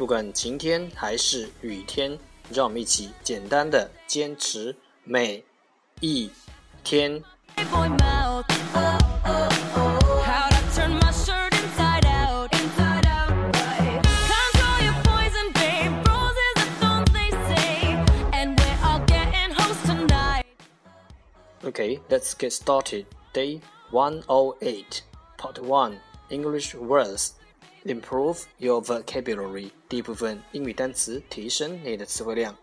不管晴天还是雨天，让我们一起简单的坚持每一天。 Boy mouth. Oh, oh, oh. How'd I turn my shirt inside out? Inside out, right. Control your poison, babe. Roses are thorns, they say. And we're all getting host tonight. Okay, let's get started. Day 108, Part 1 English words. Improve your vocabulary. 第一部分英语单词，提升你的词汇量。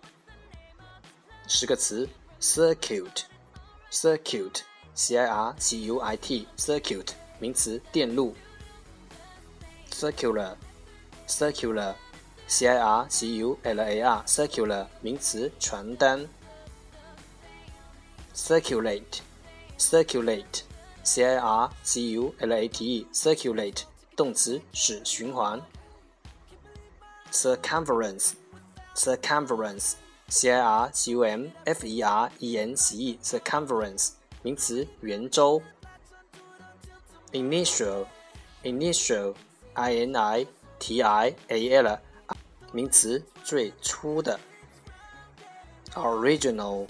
十个词：circuit，circuit，c i r c u i t，circuit，名词，电路。circular，circular，c i r c u l a r，circular，名词，传单。circulate, circulate, c i r c u l a t e, circulate 动词使循环。circumference, circumference, c i r c u m f e r e n c e, circumference 名词圆周。initial, initial, i n i t i a l, 名词最初的。original,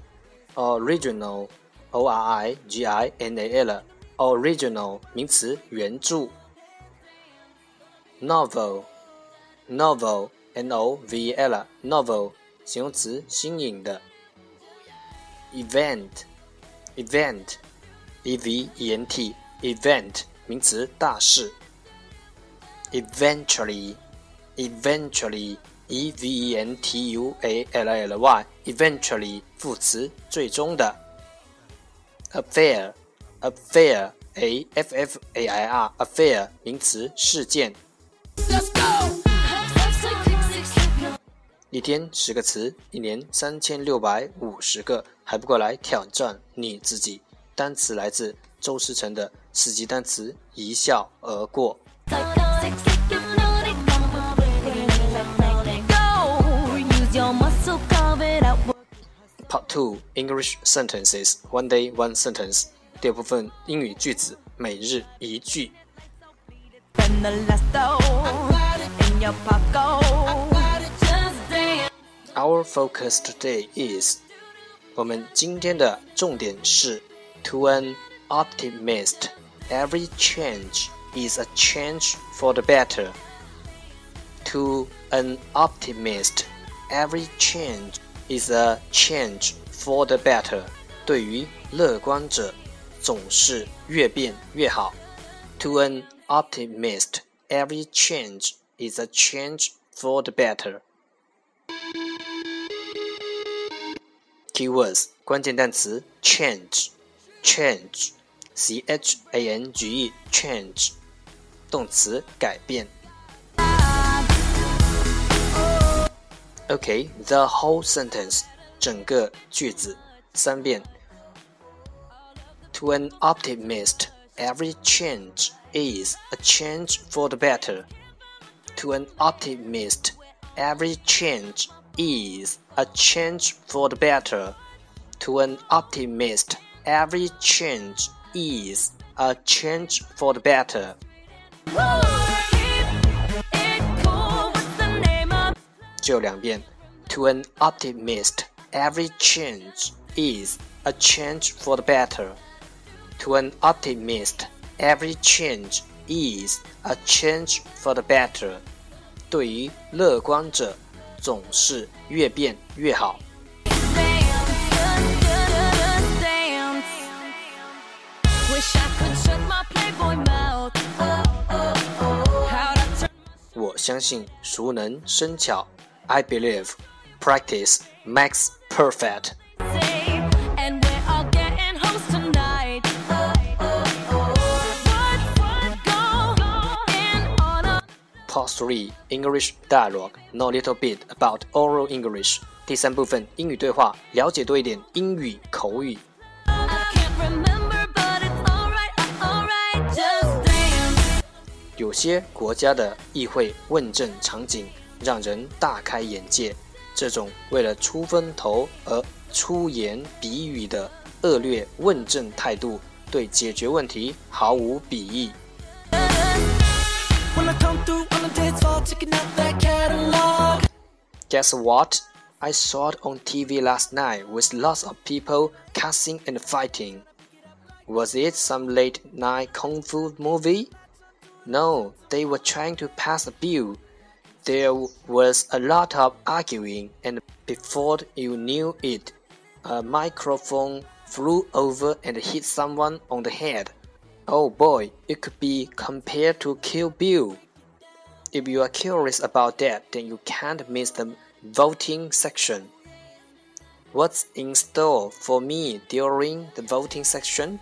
original, o r i g i n a l, original 名词原著。Novel, novel, n o v e l, novel 形容词新颖的。event, event, e v e n t, event 名词大事。eventually, eventually, e v e n t u a l l y, eventually 副词最终的。affair, affair, a f f a i r, affair 名词事件。一天十个词，一年三千六百五十个，还不过来挑战你自己。单词来自周思成的四级单词，一笑而过。Part Two English Sentences One Day One Sentence 第二部分英语句子，每日一句。Our focus today is 我们今天的重点是 To an optimist, every change is a change for the better. To an optimist, every change is a change for the better. 对于乐观者，总是越变越好。To an optimist, every change is a change for the better. Keywords 关键单词 change change c h a n g e change 动词改变。Okay, the whole sentence 整个句子三遍。To an optimist, every change is a change for the better. To an optimist, every change is a change for the better. To an optimist, every change is a change for the better. Keep it cool. What's the name of 只有两遍。To an optimist, every change is a change for the better. To an optimist, every change is a change for the better. 对于乐观者， 总是越变越好。我相信熟能生巧。I believe practice makes perfect. Part three English dialogue. Know a little bit about oral English. 第三部分英语对话，了解多一点英语口语。有些国家的议会问政场景让人大开眼界，这种为了出风头而出言比语的恶劣问政态度，对解决问题毫无裨益。Guess what? I saw it on TV last night with lots of people cussing and fighting. Was it some late night kung fu movie? No, they were trying to pass a bill. There was a lot of arguing, and before you knew it, a microphone flew over and hit someone on the head. Oh boy, it could be compared to Kill Bill. If you are curious about that, then you can't miss the voting section. What's in store for me during the voting section?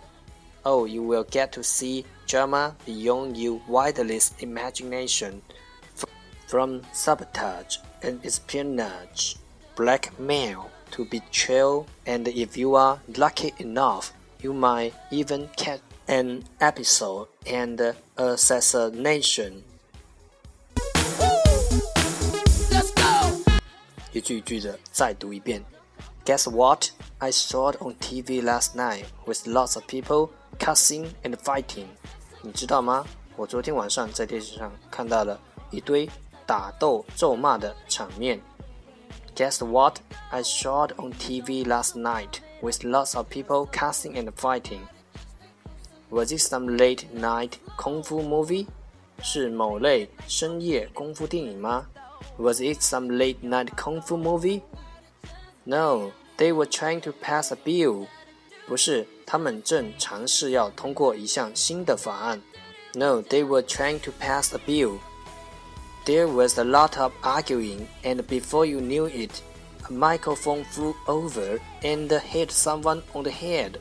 Oh, you will get to see drama beyond your wildest imagination. From sabotage and espionage, blackmail to betrayal, and if you are lucky enough, you might even catch an episode and assassination. 一句一句的再读一遍。Guess what? I saw it on TV last night with lots of people cussing and fighting. 你知道吗？我昨天晚上在电视上看到了一堆打斗咒骂的场面。Guess what? I saw it on TV last night with lots of people cussing and fighting. Was it some late night kung fu movie? 是某类深夜功夫电影吗 ？Was it some late night kung fu movie? No, they were trying to pass a bill. 不是，他们正尝试要通过一项新的法案。No, they were trying to pass a bill. There was a lot of arguing, and before you knew it, a microphone flew over and hit someone on the head.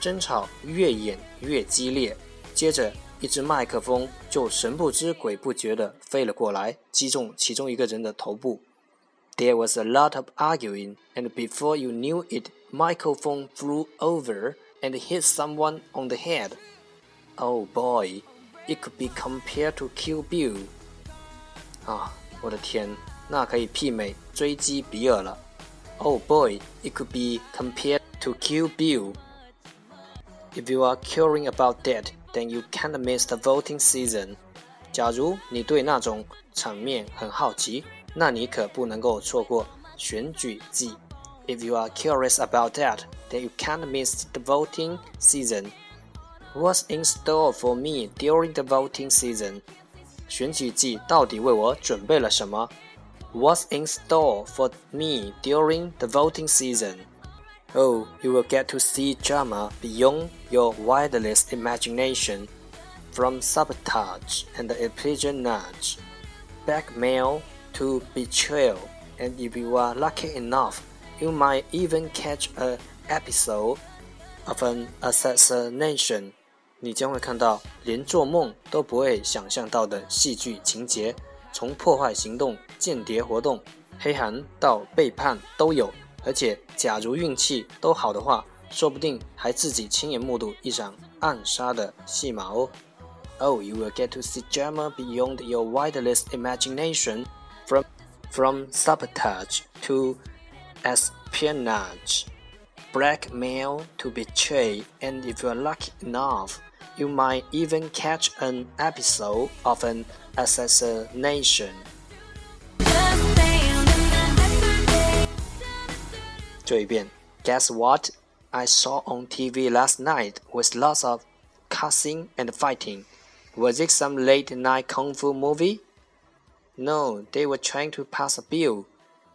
争吵越演越激烈，接着 一只麦克风就神不知鬼不觉地飞了过来，击中其中一个人的头部。There was a lot of arguing, and before you knew it, microphone flew over and hit someone on the head. Oh boy, it could be compared to Kill Bill. 啊，我的天，那可以媲美追击比尔了。Oh boy, it could be compared to Kill Bill. If you are curious about that, then you can't miss the voting season. 假如你对那种场面很好奇，那你可不能够错过选举季。If you are curious about that, then you can't miss the voting season. What's in store for me during the voting season? 选举季到底为我准备了什么？What's in store for me during the voting season? Oh, you will get to see drama beyond your wildest imagination, from sabotage and espionage, blackmail to betrayal, and if you are lucky enough, you might even catch an episode of an assassination. 你将会看到连做梦都不会想象到的戏剧情节，从破坏行动、间谍活动、黑函到背叛都有。 而且，假如运气都好的话，说不定还自己亲眼目睹一场暗杀的戏码哦。Oh, you will get to see drama beyond your wildest imagination, from from sabotage to espionage, blackmail to betray, and if you are lucky enough, you might even catch an episode of an assassination. 这一遍，Guess what? I saw on TV last night with lots of cussing and fighting. Was it some late night kung fu movie? No, they were trying to pass a bill.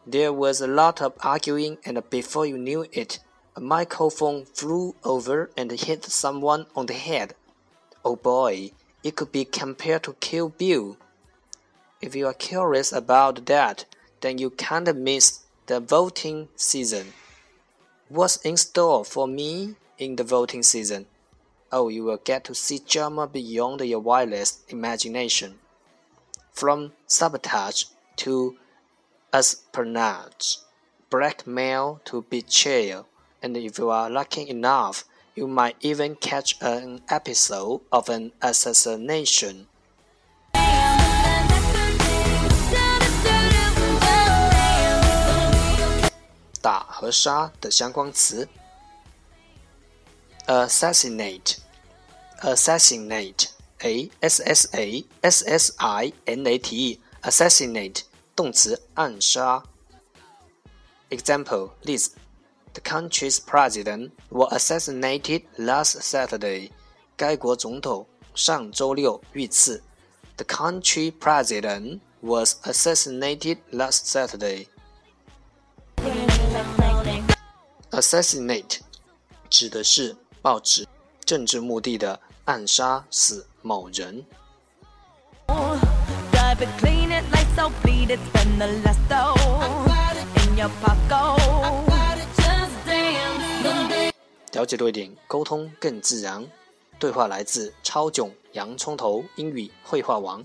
There was a lot of arguing, and before you knew it, a microphone flew over and hit someone on the head. Oh boy, it could be compared to Kill Bill. If you are curious about that, then you can't miss the voting season. What's in store for me in the voting season? Oh, you will get to see drama beyond your wildest imagination. From sabotage to espionage, blackmail to betrayal, and if you are lucky enough, you might even catch an episode of an assassination. 打和杀的相关词：assassinate、assassinate、a s s a s s i n a t e、assassinate 动词暗杀。Example 例子：The country's president was assassinated last Saturday. 该国总统上周六遇刺。The country president was assassinated last Saturday. assassinate 指的是报纸政治目的的暗杀死某人。了解多一点沟通更自然。对话来自超囧洋葱头英语绘画王。